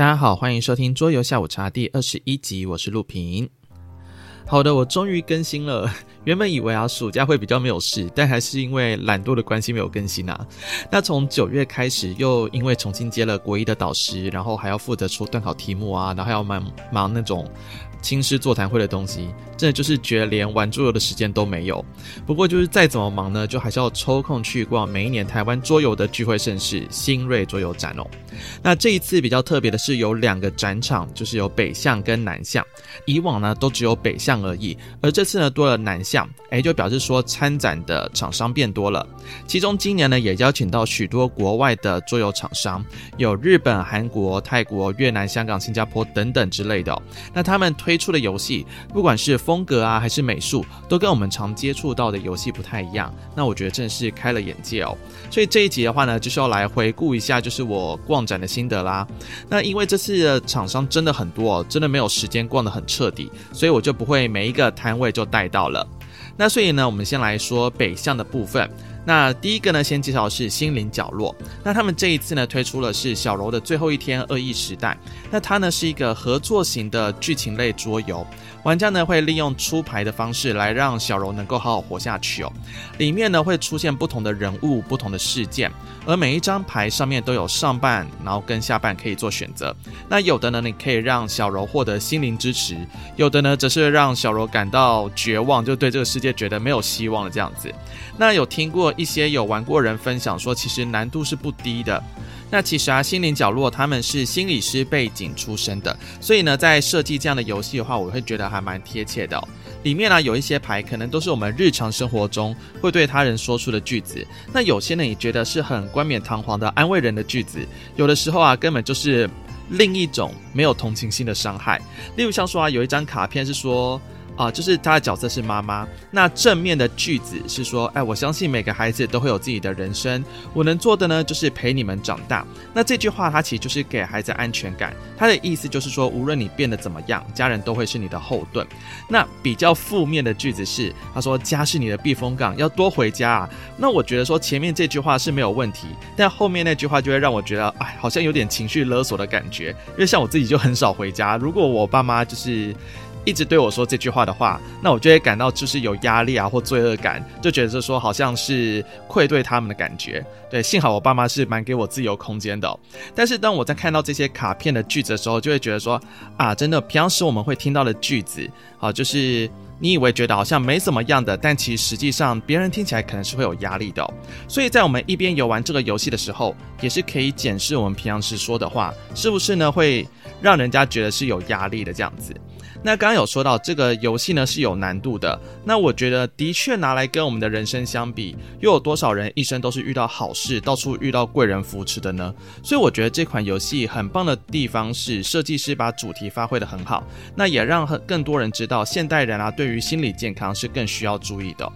大家好，欢迎收听桌游下午茶第二十一集，我是陆平。好的，我终于更新了。原本以为啊，暑假会比较没有事，但还是因为懒惰的关系没有更新啊。那从九月开始，又因为重新接了国一的导师，然后还要负责出段考题目啊，然后还要忙忙那种。亲师座谈会的东西，真的就是觉得连玩桌游的时间都没有。不过就是再怎么忙呢，就还是要抽空去逛每一年台湾桌游的聚会盛事——新锐桌游展哦。那这一次比较特别的是有两个展场，就是有北向跟南向。以往呢都只有北向而已，而这次呢多了南向，诶，就表示说参展的厂商变多了。其中今年呢也邀请到许多国外的桌游厂商，有日本、韩国、泰国、越南、香港、新加坡等等之类的。那他们推。出的游戏，不管是风格啊，还是美术，都跟我们常接触到的游戏不太一样。那我觉得真是开了眼界哦。所以这一集的话呢，就是要来回顾一下，就是我逛展的心得啦。那因为这次的厂商真的很多哦，真的没有时间逛得很彻底，所以我就不会每一个摊位就带到了。那所以呢，我们先来说北向的部分。那第一个呢，先介绍是心灵角落。那他们这一次呢，推出了是小柔的最后一天恶意时代。那它呢是一个合作型的剧情类桌游，玩家呢会利用出牌的方式来让小柔能够好好活下去哦。里面呢会出现不同的人物、不同的事件，而每一张牌上面都有上半，然后跟下半可以做选择。那有的呢，你可以让小柔获得心灵支持；有的呢，则是让小柔感到绝望，就对这个世界觉得没有希望了这样子。那有听过一些有玩过人分享说，其实难度是不低的。那其实啊，心灵角落他们是心理师背景出身的，所以呢，在设计这样的游戏的话，我会觉得还蛮贴切的哦。里面呢，有一些牌可能都是我们日常生活中会对他人说出的句子，那有些呢，也觉得是很冠冕堂皇的安慰人的句子，有的时候啊，根本就是另一种没有同情心的伤害。例如像说啊，有一张卡片是说。啊，就是他的角色是妈妈。那正面的句子是说，哎，我相信每个孩子都会有自己的人生。我能做的呢，就是陪你们长大。那这句话，它其实就是给孩子安全感。他的意思就是说，无论你变得怎么样，家人都会是你的后盾。那比较负面的句子是，他说家是你的避风港，要多回家啊。那我觉得说前面这句话是没有问题，但后面那句话就会让我觉得，哎，好像有点情绪勒索的感觉。因为像我自己就很少回家，如果我爸妈就是。一直对我说这句话的话，那我就会感到就是有压力啊，或罪恶感，就觉得说好像是愧对他们的感觉。对，幸好我爸妈是蛮给我自由空间的。但是当我在看到这些卡片的句子的时候，就会觉得说啊，真的平常时我们会听到的句子，好，就是你以为觉得好像没什么样的，但其实实际上别人听起来可能是会有压力的。所以在我们一边游玩这个游戏的时候，也是可以检视我们平常时说的话，是不是呢会让人家觉得是有压力的这样子。那刚刚有说到这个游戏呢是有难度的，那我觉得的确拿来跟我们的人生相比，又有多少人一生都是遇到好事，到处遇到贵人扶持的呢？所以我觉得这款游戏很棒的地方是设计师把主题发挥的很好，那也让更多人知道现代人啊对于心理健康是更需要注意的。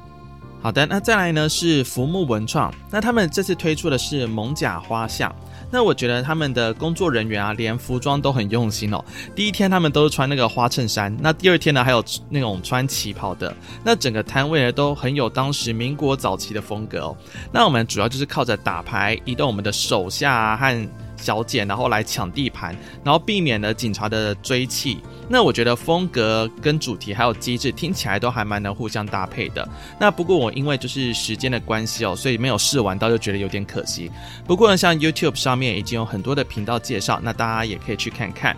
好的，那再来呢是浮木文创，那他们这次推出的是蒙甲花巷。那我觉得他们的工作人员啊，连服装都很用心哦。第一天他们都是穿那个花衬衫，那第二天呢还有那种穿旗袍的。那整个摊位呢都很有当时民国早期的风格哦。那我们主要就是靠着打牌，移动我们的手下啊和小姐，然后来抢地盘，然后避免了警察的追缉。那我觉得风格跟主题还有机制听起来都还蛮能互相搭配的。那不过我因为就是时间的关系哦，所以没有试玩到，就觉得有点可惜。不过呢，像 YouTube 上面已经有很多的频道介绍，那大家也可以去看看。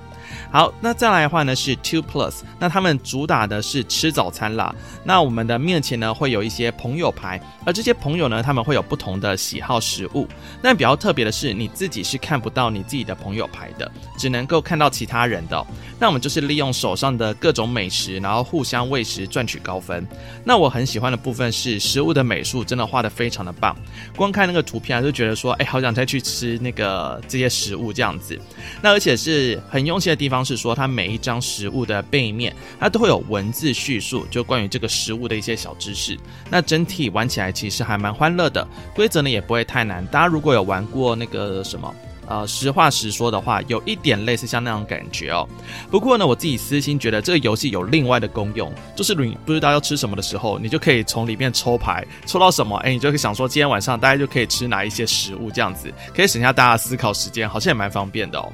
好，那再来的话呢是 Two Plus，那他们主打的是吃早餐啦。那我们的面前呢会有一些朋友牌，而这些朋友呢他们会有不同的喜好食物。那比较特别的是，你自己是看不到你自己的朋友牌的，只能够看到其他人的。那我们就是利用手上的各种美食，然后互相喂食赚取高分。那我很喜欢的部分是食物的美术真的画的非常的棒，光看那个图片啊就觉得说，哎，好想再去吃那个这些食物这样子。那而且是很用心的。地方是说，它每一张食物的背面，它都会有文字叙述，就关于这个食物的一些小知识。那整体玩起来其实还蛮欢乐的，规则呢也不会太难。大家如果有玩过那个什么，呃，实话实说的话，有一点类似像那种感觉哦。不过呢，我自己私心觉得这个游戏有另外的功用，就是你不知道要吃什么的时候，你就可以从里面抽牌，抽到什么，哎，你就可以想说今天晚上大家就可以吃哪一些食物，这样子可以省下大家思考时间，好像也蛮方便的哦。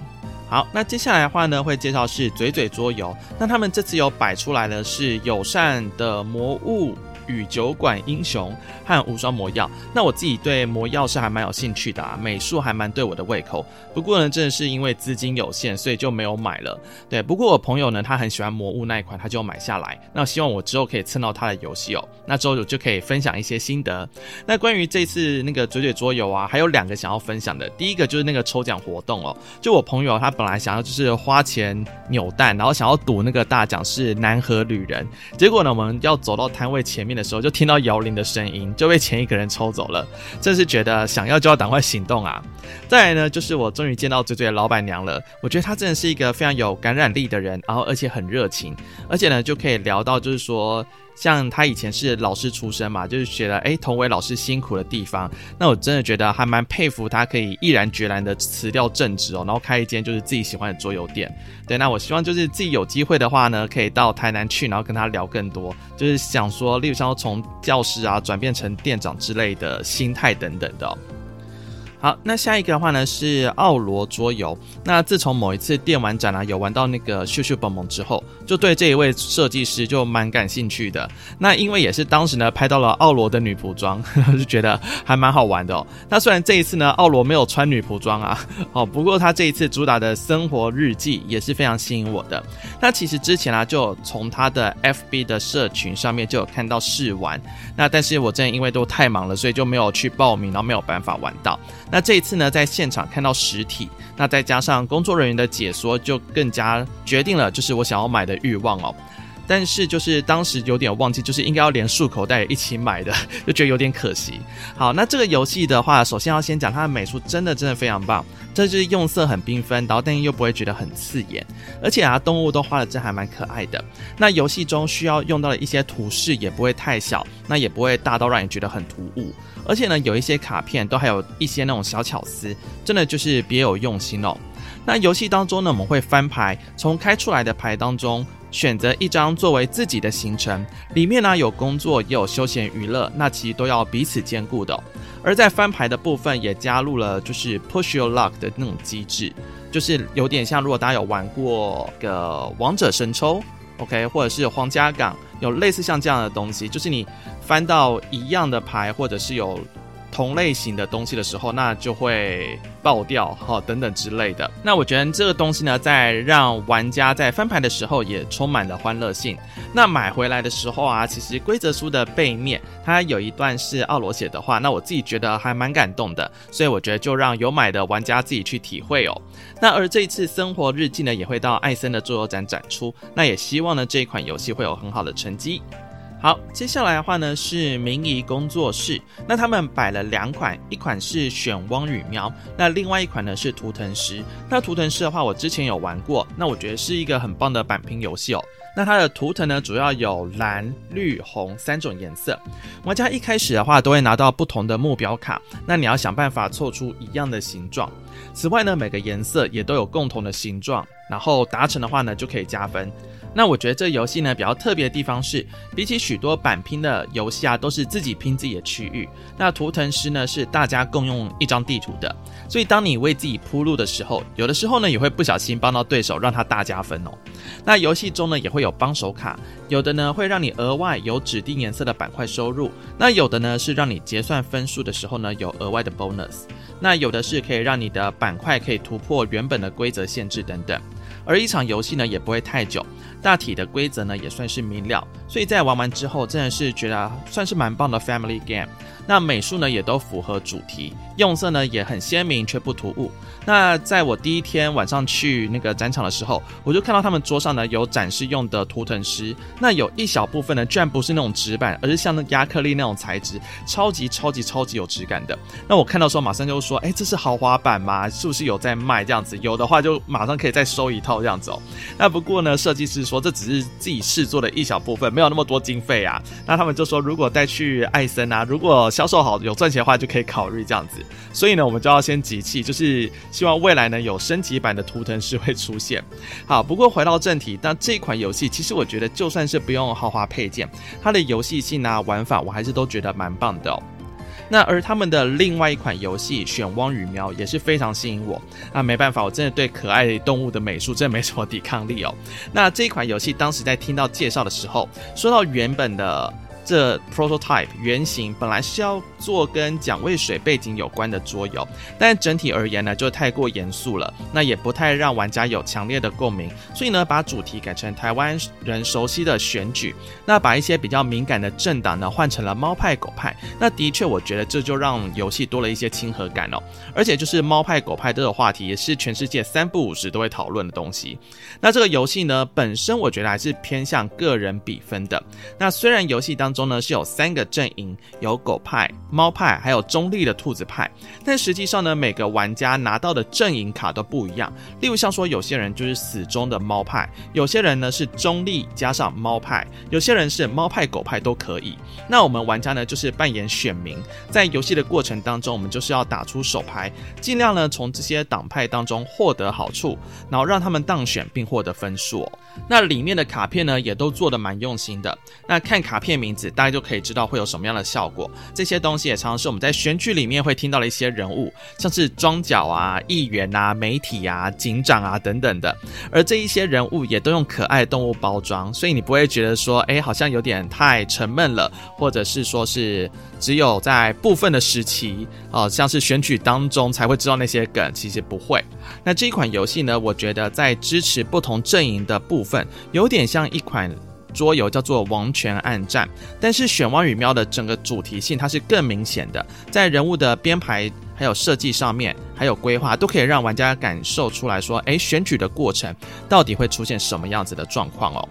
好，那接下来的话呢，会介绍是嘴嘴桌游。那他们这次有摆出来的是友善的魔物。与酒馆英雄和无双魔药，那我自己对魔药是还蛮有兴趣的啊，美术还蛮对我的胃口。不过呢，真的是因为资金有限，所以就没有买了。对，不过我朋友呢，他很喜欢魔物那一款，他就买下来。那希望我之后可以蹭到他的游戏哦。那之后我就可以分享一些心得。那关于这次那个嘴嘴桌游啊，还有两个想要分享的。第一个就是那个抽奖活动哦，就我朋友他本来想要就是花钱扭蛋，然后想要赌那个大奖是南河旅人，结果呢，我们要走到摊位前面的时候，就听到摇铃的声音，就被前一个人抽走了。真是觉得想要就要赶快行动啊！再来呢，就是我终于见到嘴嘴的老板娘了。我觉得她真的是一个非常有感染力的人，然后而且很热情，而且呢就可以聊到就是说。像他以前是老师出身嘛，就是觉得诶，同为老师辛苦的地方，那我真的觉得还蛮佩服他，可以毅然决然的辞掉正职哦，然后开一间就是自己喜欢的桌游店。对，那我希望就是自己有机会的话呢，可以到台南去，然后跟他聊更多，就是想说，例如像从教师啊转变成店长之类的心态等等的。好，那下一个的话呢是奥罗桌游。那自从某一次电玩展啊，有玩到那个秀秀蹦蹦之后，就对这一位设计师就蛮感兴趣的。那因为也是当时呢拍到了奥罗的女仆装，就觉得还蛮好玩的哦。那虽然这一次呢奥罗没有穿女仆装啊，哦，不过他这一次主打的生活日记也是非常吸引我的。那其实之前啊就从他的 FB 的社群上面就有看到试玩，那但是我真的因为都太忙了，所以就没有去报名，然后没有办法玩到。那这一次呢，在现场看到实体，那再加上工作人员的解说，就更加决定了，就是我想要买的欲望哦。但是就是当时有点忘记，就是应该要连束口袋一起买的，就觉得有点可惜。好，那这个游戏的话，首先要先讲它的美术，真的真的非常棒。这就是用色很缤纷，然后但又不会觉得很刺眼，而且啊，动物都画的真还蛮可爱的。那游戏中需要用到的一些图示也不会太小，那也不会大到让你觉得很突兀。而且呢，有一些卡片都还有一些那种小巧思，真的就是别有用心哦。那游戏当中呢，我们会翻牌，从开出来的牌当中选择一张作为自己的行程，里面呢有工作也有休闲娱乐，那其实都要彼此兼顾的。而在翻牌的部分也加入了就是 push your luck 的那种机制，就是有点像如果大家有玩过个王者神抽，OK，或者是皇家港，有类似像这样的东西，就是你翻到一样的牌，或者是有。同类型的东西的时候，那就会爆掉哈，等等之类的。那我觉得这个东西呢，在让玩家在翻牌的时候也充满了欢乐性。那买回来的时候啊，其实规则书的背面它有一段是奥罗写的话，那我自己觉得还蛮感动的，所以我觉得就让有买的玩家自己去体会哦。那而这一次生活日记呢，也会到艾森的桌游展展出，那也希望呢这一款游戏会有很好的成绩。好，接下来的话呢是明仪工作室，那他们摆了两款，一款是选汪与喵，那另外一款呢是图腾师。那图腾师的话，我之前有玩过，那我觉得是一个很棒的板拼游戏哦。那它的图腾呢，主要有蓝、绿、红三种颜色。玩家一开始的话，都会拿到不同的目标卡，那你要想办法凑出一样的形状。此外呢，每个颜色也都有共同的形状，然后达成的话呢，就可以加分。那我觉得这游戏呢，比较特别的地方是，比起许多板拼的游戏啊，都是自己拼自己的区域。那图腾师呢，是大家共用一张地图的，所以当你为自己铺路的时候，有的时候呢，也会不小心帮到对手，让他大加分哦。那游戏中呢，也会有帮手卡，有的呢会让你额外有指定颜色的板块收入，那有的呢是让你结算分数的时候呢，有额外的 bonus，那有的是可以让你的板块可以突破原本的规则限制等等。而一场游戏呢，也不会太久，大体的规则呢也算是明了，所以在玩完之后，真的是觉得算是蛮棒的 family game。那美术呢也都符合主题，用色呢也很鲜明却不突兀。那在我第一天晚上去那个展场的时候，我就看到他们桌上呢有展示用的图腾师，那有一小部分呢居然不是那种纸板，而是像那亚克力那种材质，超级超级超级有质感的。那我看到时候马上就说，哎，这是豪华版吗？是不是有在卖这样子？有的话就马上可以再收一套这样子哦。那不过呢，设计师说这只是自己试做的一小部分，没有那么多经费啊。那他们就说，如果带去艾森啊，如果销售好有赚钱的话，就可以考虑这样子。所以呢，我们就要先集气，就是希望未来呢有升级版的图腾师会出现。好，不过回到正题，那这款游戏其实我觉得就算是不用豪华配件，它的游戏性啊、玩法我还是都觉得蛮棒的哦。那而他们的另外一款游戏《选汪与喵》也是非常吸引我。那没办法，我真的对可爱动物的美术真的没什么抵抗力哦。那这一款游戏当时在听到介绍的时候，说到原本的。这 prototype 原型本来是要做跟蒋渭水背景有关的桌游，但整体而言呢，就太过严肃了，那也不太让玩家有强烈的共鸣，所以呢，把主题改成台湾人熟悉的选举，那把一些比较敏感的政党呢换成了猫派狗派，那的确我觉得这就让游戏多了一些亲和感哦，而且就是猫派狗派这个话题也是全世界三不五时都会讨论的东西，那这个游戏呢本身我觉得还是偏向个人比分的，那虽然游戏当中呢是有三个阵营，有狗派、猫派，还有中立的兔子派。但实际上呢，每个玩家拿到的阵营卡都不一样。例如像说，有些人就是死忠的猫派，有些人呢是中立加上猫派，有些人是猫派、狗派都可以。那我们玩家呢就是扮演选民，在游戏的过程当中，我们就是要打出手牌，尽量呢从这些党派当中获得好处，然后让他们当选并获得分数。那里面的卡片呢也都做的蛮用心的。那看卡片名字，大家就可以知道会有什么样的效果。这些东西也常常是我们在选举里面会听到的一些人物，像是庄脚啊、议员啊、媒体啊、警长啊等等的。而这一些人物也都用可爱动物包装，所以你不会觉得说，哎，好像有点太沉闷了，或者是说是只有在部分的时期，哦，像是选举当中才会知道那些梗，其实不会。那这一款游戏呢，我觉得在支持不同阵营的部分，有点像一款。桌游叫做《王权暗战》，但是选汪与喵的整个主题性它是更明显的，在人物的编排还有设计上面，还有规划，都可以让玩家感受出来说，诶，选举的过程到底会出现什么样子的状况哦。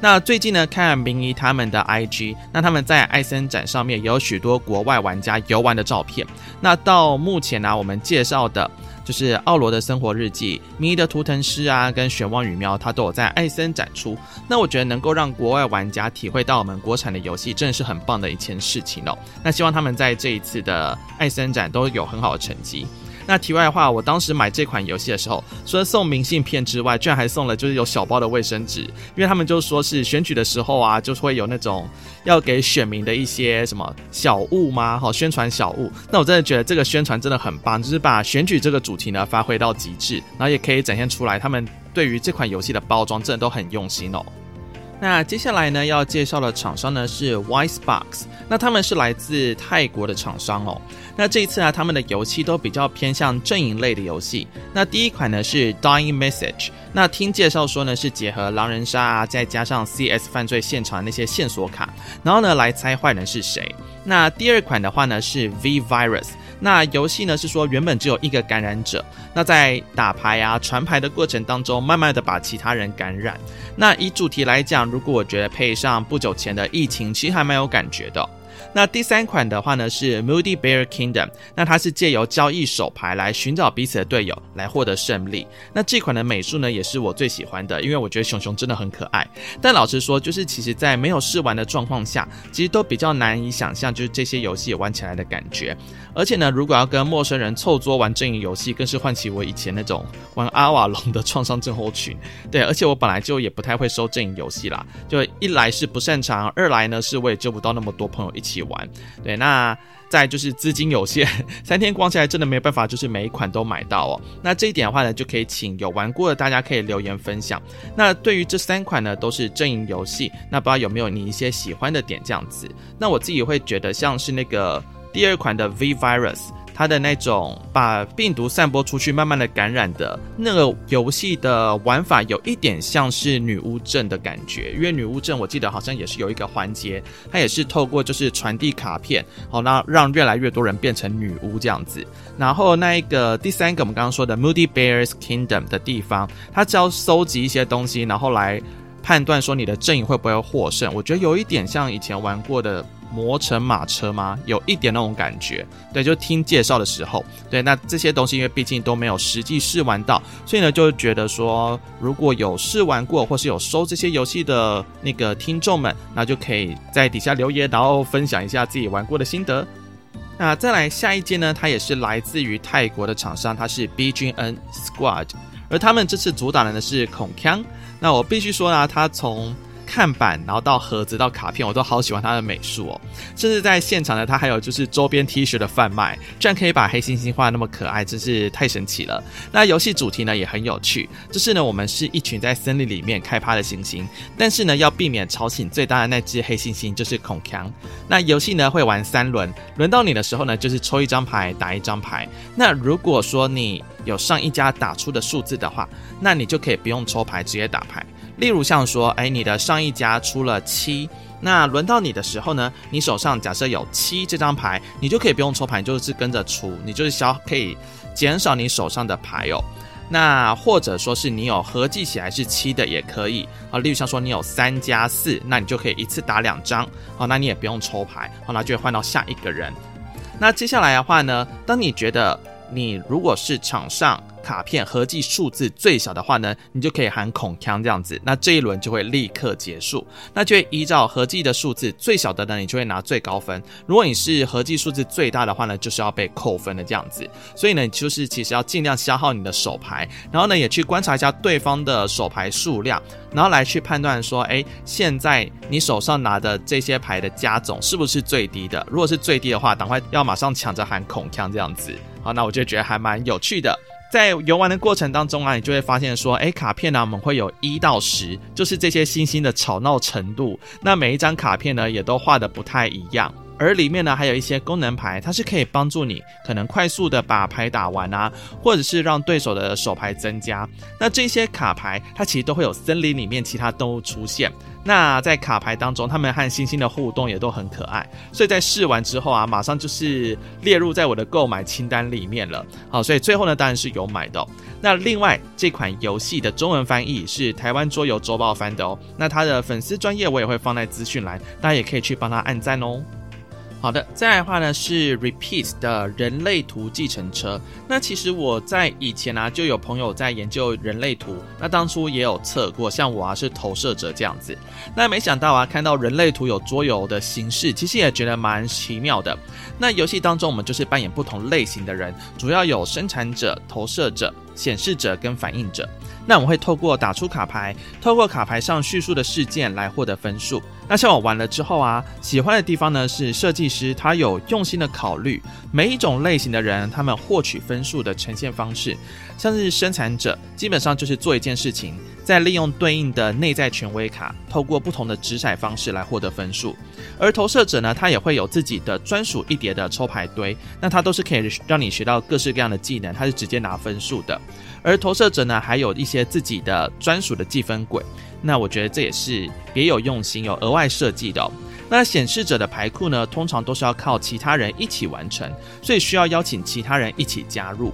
那最近呢，看明仪他们的 IG，那他们在艾森展上面也有许多国外玩家游玩的照片。那到目前呢，我们介绍的。就是奥罗的生活日记、迷的图腾师啊，跟玄望雨喵，它都有在艾森展出。那我觉得能够让国外玩家体会到我们国产的游戏，真的是很棒的一件事情哦。那希望他们在这一次的艾森展都有很好的成绩。那题外话，我当时买这款游戏的时候，除了送明信片之外，居然还送了就是有小包的卫生纸，因为他们就说是选举的时候啊，就会有那种要给选民的一些什么小物吗？好，宣传小物。那我真的觉得这个宣传真的很棒，就是把选举这个主题呢发挥到极致，然后也可以展现出来他们对于这款游戏的包装真的都很用心哦。那接下来呢，要介绍的厂商呢是 Wisebox，那他们是来自泰国的厂商哦。那这一次啊，他们的游戏都比较偏向阵营类的游戏。那第一款呢是 Dying Message，那听介绍说呢是结合狼人杀啊，再加上 CS 犯罪现场那些线索卡，然后呢来猜坏人是谁。那第二款的话呢是 V Virus。那游戏呢是说原本只有一个感染者，那在打牌啊传牌的过程当中，慢慢的把其他人感染。那以主题来讲，如果我觉得配上不久前的疫情，其实还蛮有感觉的。那第三款的话呢是 Moody Bear Kingdom，那它是借由交易手牌来寻找彼此的队友，来获得胜利。那这款的美术呢也是我最喜欢的，因为我觉得熊熊真的很可爱。但老实说，就是其实在没有试玩的状况下，其实都比较难以想象就是这些游戏玩起来的感觉。而且呢，如果要跟陌生人凑桌玩阵营游戏，更是唤起我以前那种玩阿瓦隆的创伤症候群。对，而且我本来就也不太会收阵营游戏啦，就一来是不擅长，二来呢是我也揪不到那么多朋友一一起玩。玩对，那再就是资金有限，三天逛下来真的没办法，就是每一款都买到哦。那这一点的话呢，就可以请有玩过的大家可以留言分享。那对于这三款呢，都是阵营游戏，那不知道有没有你一些喜欢的点这样子？那我自己会觉得像是那个第二款的 V Virus。它的那种把病毒散播出去，慢慢的感染的那个游戏的玩法，有一点像是女巫镇的感觉。因为女巫镇我记得好像也是有一个环节，它也是透过就是传递卡片，好，那让越来越多人变成女巫这样子。然后那一个第三个我们刚刚说的 Moody Bears Kingdom 的地方，它只要收集一些东西，然后来判断说你的阵营会不会获胜。我觉得有一点像以前玩过的。魔城马车吗？有一点那种感觉，对，就听介绍的时候，对，那这些东西因为毕竟都没有实际试玩到，所以呢，就觉得说如果有试玩过或是有收这些游戏的那个听众们，那就可以在底下留言，然后分享一下自己玩过的心得。那再来下一件呢，它也是来自于泰国的厂商，它是 BGN Squad，而他们这次主打的呢是孔锵。那我必须说呢，他从看板，然后到盒子到卡片，我都好喜欢它的美术哦。甚至在现场呢，它还有就是周边 T 恤的贩卖，居然可以把黑猩猩画那么可爱，真是太神奇了。那游戏主题呢也很有趣，就是呢我们是一群在森林里面开趴的猩猩，但是呢要避免吵醒最大的那只黑猩猩，就是孔强。那游戏呢会玩三轮，轮到你的时候呢就是抽一张牌打一张牌。那如果说你有上一家打出的数字的话，那你就可以不用抽牌直接打牌。例如像说，哎，你的上一家出了七，那轮到你的时候呢，你手上假设有七这张牌，你就可以不用抽牌，你就是跟着出，你就是消可以减少你手上的牌哦。那或者说是你有合计起来是七的也可以啊。例如像说你有三加四，那你就可以一次打两张，好，那你也不用抽牌，好，那就会换到下一个人。那接下来的话呢，当你觉得你如果是场上。卡片合计数字最小的话呢，你就可以喊孔锵这样子，那这一轮就会立刻结束。那就会依照合计的数字最小的呢，你就会拿最高分。如果你是合计数字最大的话呢，就是要被扣分的这样子。所以呢，就是其实要尽量消耗你的手牌，然后呢，也去观察一下对方的手牌数量，然后来去判断说，哎，现在你手上拿的这些牌的加总是不是最低的？如果是最低的话，赶快要马上抢着喊孔锵这样子。好，那我就觉得还蛮有趣的。在游玩的过程当中啊，你就会发现说，哎，卡片呢，我们会有一到十，就是这些星星的吵闹程度。那每一张卡片呢，也都画的不太一样。而里面呢，还有一些功能牌，它是可以帮助你可能快速的把牌打完啊，或者是让对手的手牌增加。那这些卡牌，它其实都会有森林里面其他动物出现。那在卡牌当中，他们和星星的互动也都很可爱。所以在试完之后啊，马上就是列入在我的购买清单里面了。好，所以最后呢，当然是有买的。那另外这款游戏的中文翻译是台湾桌游周报翻的哦。那他的粉丝专业我也会放在资讯栏，大家也可以去帮他按赞哦。好的，再来的话呢是 Repeat 的人类图计程车。那其实我在以前啊就有朋友在研究人类图，那当初也有测过，像我啊是投射者这样子。那没想到啊看到人类图有桌游的形式，其实也觉得蛮奇妙的。那游戏当中我们就是扮演不同类型的人，主要有生产者、投射者、显示者跟反应者。那我们会透过打出卡牌，透过卡牌上叙述的事件来获得分数。那像我玩了之后啊，喜欢的地方呢是设计师他有用心的考虑每一种类型的人，他们获取分数的呈现方式。像是生产者，基本上就是做一件事情，再利用对应的内在权威卡，透过不同的掷骰方式来获得分数。而投射者呢，他也会有自己的专属一叠的抽牌堆，那他都是可以让你学到各式各样的技能，他是直接拿分数的。而投射者呢，还有一些自己的专属的计分轨，那我觉得这也是别有用心、有额外设计的。那显示者的牌库呢，通常都是要靠其他人一起完成，所以需要邀请其他人一起加入。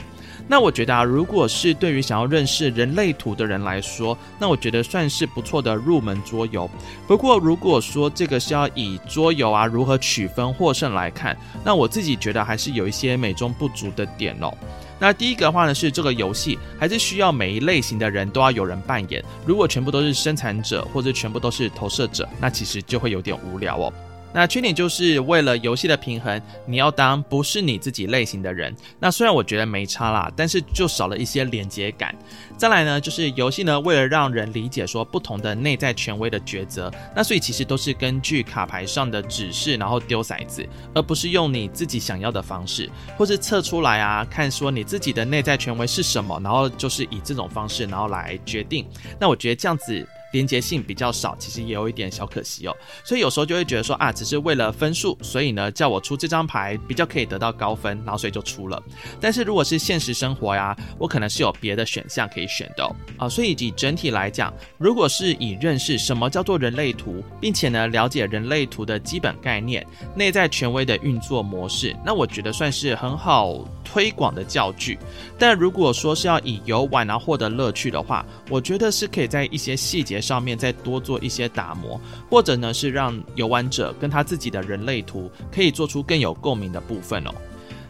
那我觉得啊，如果是对于想要认识人类图的人来说，那我觉得算是不错的入门桌游。不过，如果说这个是要以桌游啊如何取分获胜来看，那我自己觉得还是有一些美中不足的点哦。那第一个的话呢，是这个游戏还是需要每一类型的人都要有人扮演。如果全部都是生产者或者全部都是投射者，那其实就会有点无聊哦。那缺点就是为了游戏的平衡，你要当不是你自己类型的人。那虽然我觉得没差啦，但是就少了一些连接感。再来呢，就是游戏呢，为了让人理解说不同的内在权威的抉择，那所以其实都是根据卡牌上的指示，然后丢骰子，而不是用你自己想要的方式，或是测出来啊，看说你自己的内在权威是什么，然后就是以这种方式，然后来决定。那我觉得这样子。连结性比较少，其实也有一点小可惜哦。所以有时候就会觉得说啊，只是为了分数，所以呢叫我出这张牌比较可以得到高分，然后所以就出了。但是如果是现实生活呀，我可能是有别的选项可以选的哦。啊，所以以整体来讲，如果是以认识什么叫做人类图，并且呢了解人类图的基本概念、内在权威的运作模式，那我觉得算是很好推广的教具。但如果说是要以游玩然后获得乐趣的话，我觉得是可以在一些细节上面再多做一些打磨，或者呢是让游玩者跟他自己的人类图可以做出更有共鸣的部分哦。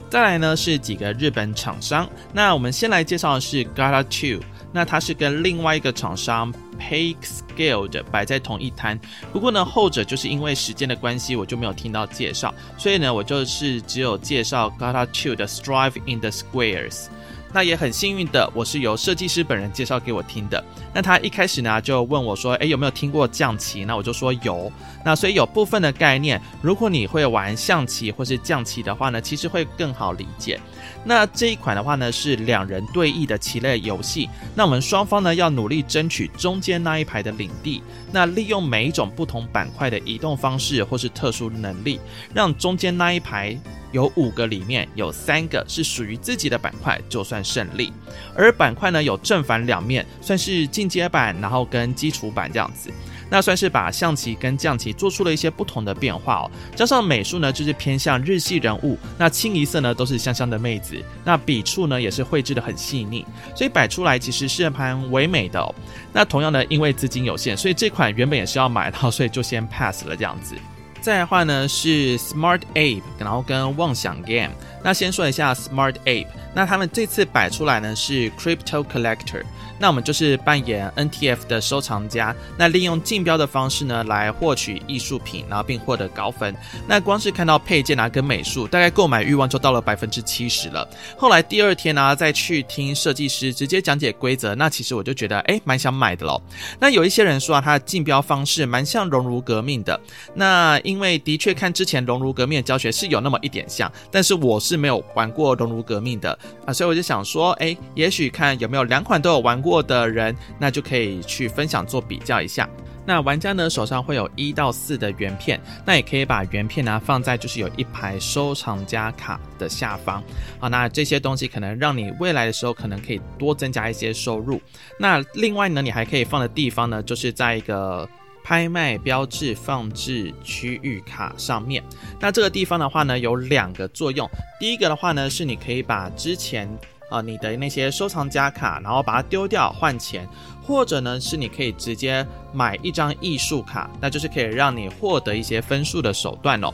再来呢是几个日本厂商，那我们先来介绍的是 Gala Two，那它是跟另外一个厂商 Peaks Guild 摆在同一摊，不过呢后者就是因为时间的关系，我就没有听到介绍，所以呢我就是只有介绍 Gata Two 的 Strive in the Squares。那也很幸运的，我是由设计师本人介绍给我听的。那他一开始呢就问我说：“诶，有没有听过将棋？”那我就说有。那所以有部分的概念，如果你会玩象棋或是将棋的话呢，其实会更好理解。那这一款的话呢是两人对弈的棋类游戏。那我们双方呢要努力争取中间那一排的领地。那利用每一种不同板块的移动方式或是特殊能力，让中间那一排。有五个里面有三个是属于自己的板块，就算胜利。而板块呢有正反两面，算是进阶版，然后跟基础版这样子。那算是把象棋跟将棋做出了一些不同的变化哦。加上美术呢，就是偏向日系人物，那清一色呢都是香香的妹子，那笔触呢也是绘制的很细腻，所以摆出来其实是蛮唯美的哦。那同样呢，因为资金有限，所以这款原本也是要买到，所以就先 pass 了这样子。再来的话呢是 Smart Ape，然后跟妄想 Game。那先说一下 Smart Ape，那他们这次摆出来呢是 Crypto Collector。那我们就是扮演 NTF 的收藏家，那利用竞标的方式呢，来获取艺术品，然后并获得高分。那光是看到配件啊跟美术，大概购买欲望就到了百分之七十了。后来第二天呢、再去听设计师直接讲解规则，那其实我就觉得哎，蛮想买的喽。那有一些人说啊，他的竞标方式蛮像熔炉革命的。那因为的确看之前熔炉革命的教学是有那么一点像，但是我是是没有玩过熔炉革命的啊，所以我就想说，哎，也许看有没有两款都有玩过。的人，那就可以去分享做比较一下。那玩家呢，手上会有一到四的原片，那也可以把原片呢放在就是有一排收藏家卡的下方。好，那这些东西可能让你未来的时候可能可以多增加一些收入。那另外呢，你还可以放的地方呢，就是在一个拍卖标志放置区域卡上面。那这个地方的话呢，有两个作用。第一个的话呢，是你可以把之前。啊、你的那些收藏家卡，然后把它丢掉换钱，或者呢是你可以直接买一张艺术卡，那就是可以让你获得一些分数的手段哦。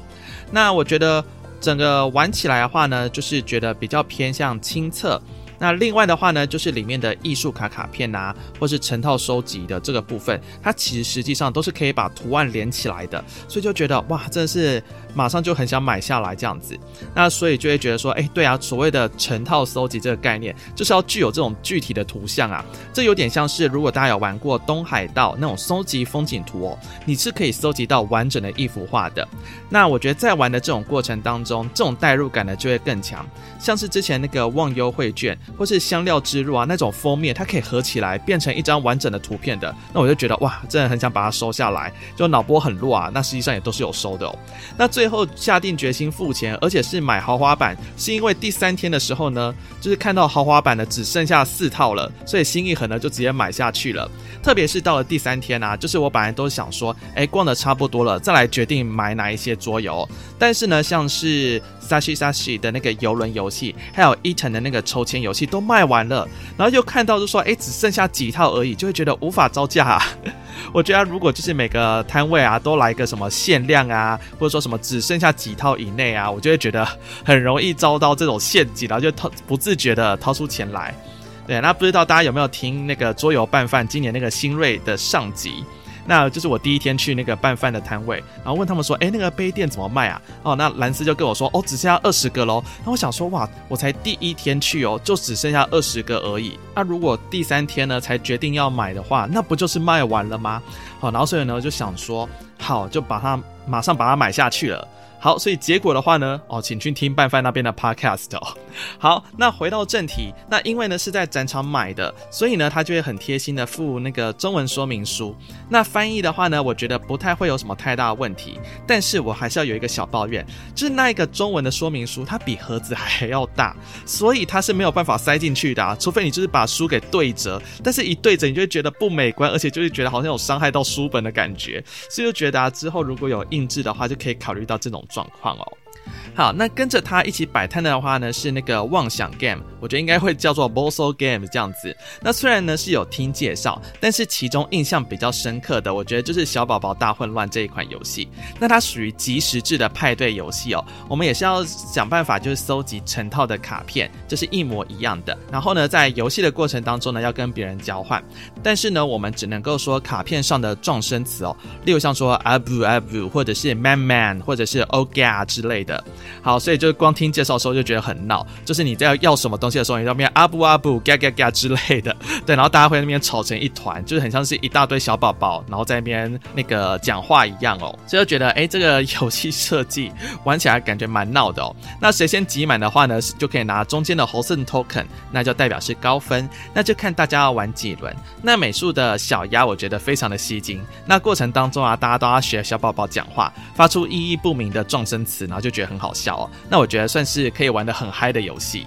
那我觉得整个玩起来的话呢，就是觉得比较偏向清测。那另外的话呢，就是里面的艺术卡卡片啊，或是成套收集的这个部分，它其实实际上都是可以把图案连起来的，所以就觉得哇，真的是马上就很想买下来这样子。那所以就会觉得说，哎，对啊，所谓的成套收集这个概念，就是要具有这种具体的图像啊。这有点像是如果大家有玩过东海道那种收集风景图哦，你是可以收集到完整的一幅画的。那我觉得在玩的这种过程当中，这种代入感呢就会更强，像是之前那个忘忧绘卷。或是香料之路啊，那种封面它可以合起来变成一张完整的图片的，那我就觉得哇，真的很想把它收下来，就脑波很弱啊。那实际上也都是有收的哦。那最后下定决心付钱，而且是买豪华版，是因为第三天的时候呢，就是看到豪华版的只剩下四套了，所以心一狠呢就直接买下去了。特别是到了第三天啊，就是我本来都想说，哎，逛的差不多了，再来决定买哪一些桌游。但是呢，像是 Sashi Sashi 的那个游轮游戏，还有 Eaton 的那个抽签游戏都卖完了，然后又看到就说，哎，只剩下几套而已，就会觉得无法招架啊。我觉得如果就是每个摊位啊都来个什么限量啊，或者说什么只剩下几套以内啊，我就会觉得很容易遭到这种陷阱，然后就掏不自觉的掏出钱来。对，那不知道大家有没有听那个桌游拌饭今年那个新锐的上集？那就是我第一天去那个拌饭的摊位，然后问他们说：“哎，那个杯垫怎么卖啊？”哦，那兰斯就跟我说：“哦，只剩下二十个喽。”那我想说：“哇，我才第一天去哦，就只剩下二十个而已。那如果第三天呢才决定要买的话，那不就是卖完了吗？”好，然后所以呢，就想说：“好，就把它马上把它买下去了。”好，所以结果的话呢，哦，请去听拌饭那边的 podcast 哦。好，那回到正题，那因为呢是在展场买的，所以呢他就会很贴心的附那个中文说明书。那翻译的话呢，我觉得不太会有什么太大的问题。但是我还是要有一个小抱怨，就是那一个中文的说明书，它比盒子还要大，所以它是没有办法塞进去的啊，除非你就是把书给对折。但是一对折，你就会觉得不美观，而且就会觉得好像有伤害到书本的感觉，所以就觉得啊，之后如果有印制的话，就可以考虑到这种状况哦。好，那跟着他一起摆摊的话呢，是那个妄想 game，我觉得应该会叫做 Boso Game 这样子。那虽然呢是有听介绍，但是其中印象比较深刻的，我觉得就是小宝宝大混乱这一款游戏。那它属于即时制的派对游戏哦，我们也是要想办法就是搜集成套的卡片，就是一模一样的。然后呢，在游戏的过程当中呢，要跟别人交换。但是呢，我们只能够说卡片上的撞声词哦，例如像说阿布阿布，或者是 man man，或者是 oga 之类的。好，所以就光听介绍的时候就觉得很闹，就是你在要要什么东西的时候，你在那边阿布阿布嘎嘎嘎之类的，对，然后大家会在那边吵成一团，就是很像是一大堆小宝宝，然后在那边那个讲话一样哦，所以就觉得哎，这个游戏设计玩起来感觉蛮闹的哦。那谁先集满的话呢，就可以拿中间的红色 token，那就代表是高分，那就看大家要玩几轮。那美术的小鸭，我觉得非常的吸睛。那过程当中啊，大家都要学小宝宝讲话，发出意义不明的撞声词，然后就觉得很好笑哦。那我觉得算是可以玩的很嗨的游戏。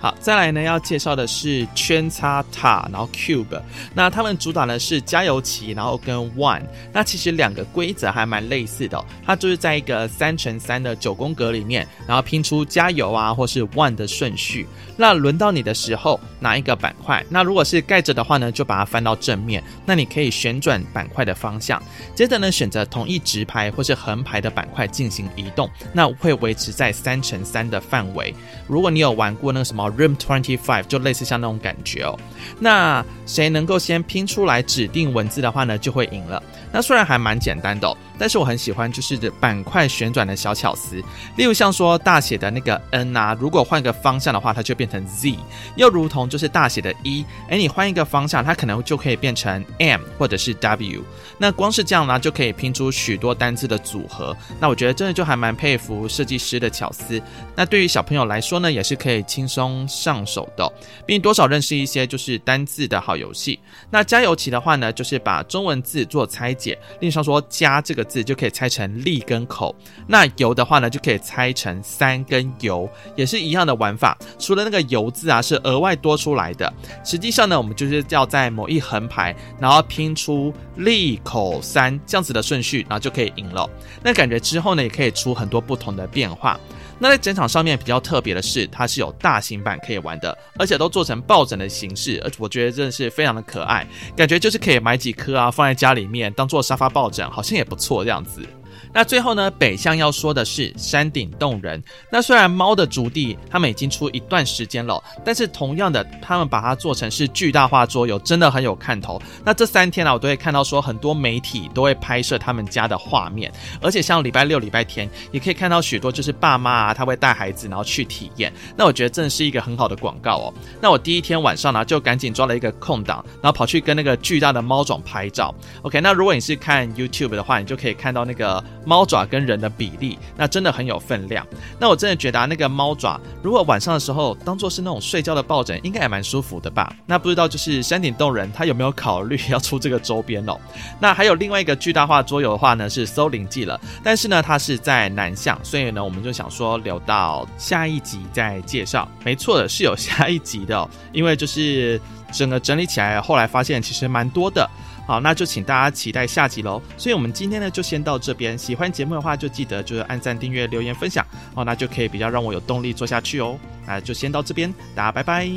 好，再来呢，要介绍的是圈叉塔，然后 cube。那他们主打的是加油棋，然后跟 one。那其实两个规则还蛮类似的，它就是在一个三乘三的九宫格里面，然后拼出加油啊或是 one 的顺序。那轮到你的时候，拿一个板块，那如果是盖着的话呢，就把它翻到正面。那你可以旋转板块的方向，接着呢，选择同一直排或是横排的板块进行移动，那会维持在三乘三的范围。如果你有玩过那个什么。Room Twenty Five 就类似像那种感觉哦。那谁能够先拼出来指定文字的话呢，就会赢了。那虽然还蛮简单的，但是我很喜欢就是板块旋转的小巧思。例如像说大写的那个 N 啊，如果换个方向的话，它就变成 Z。又如同就是大写的 E，诶，你换一个方向，它可能就可以变成 M 或者是 W。那光是这样呢，就可以拼出许多单字的组合。那我觉得真的就还蛮佩服设计师的巧思。那对于小朋友来说呢，也是可以轻松上手的哦，并多少认识一些就是单字的好游戏。那加油棋的话呢，就是把中文字做拆解，例如说“加”这个字就可以拆成“立”跟“口”，那“油”的话呢，就可以拆成“三”跟“油”，也是一样的玩法。除了那个“油”字啊是额外多出来的，实际上呢，我们就是要在某一横排，然后拼出“立”、“口”、“三”这样子的顺序，然后就可以赢了。那感觉之后呢，也可以出很多不同的变化。那在整场上面比较特别的是，它是有大型版可以玩的，而且都做成抱枕的形式，而且我觉得真的是非常的可爱，感觉就是可以买几颗啊，放在家里面当做沙发抱枕，好像也不错这样子。那最后呢，北向要说的是山顶洞人。那虽然猫的筑地他们已经出一段时间了，但是同样的，他们把它做成是巨大化桌游，真的很有看头。那这三天呢，我都会看到说很多媒体都会拍摄他们家的画面，而且像礼拜六、礼拜天也可以看到许多就是爸妈啊，他会带孩子然后去体验。那我觉得真的是一个很好的广告哦。那我第一天晚上呢，就赶紧抓了一个空档，然后跑去跟那个巨大的猫爪拍照。OK，那如果你是看 YouTube 的话，你就可以看到那个。猫爪跟人的比例，那真的很有分量。那我真的觉得，那个猫爪如果晚上的时候当做是那种睡觉的抱枕，应该也蛮舒服的吧？那不知道就是山顶洞人他有没有考虑要出这个周边哦？那还有另外一个巨大化桌游的话呢，是搜灵记了，但是呢，它是在南向，所以呢，我们就想说留到下一集再介绍。没错的，是有下一集的哦，因为就是整个整理起来，后来发现其实蛮多的。好，那就请大家期待下集喽。所以，我们今天呢就先到这边。喜欢节目的话，就记得就是按赞、订阅、留言、分享哦，那就可以比较让我有动力做下去哦。那就先到这边，大家拜拜。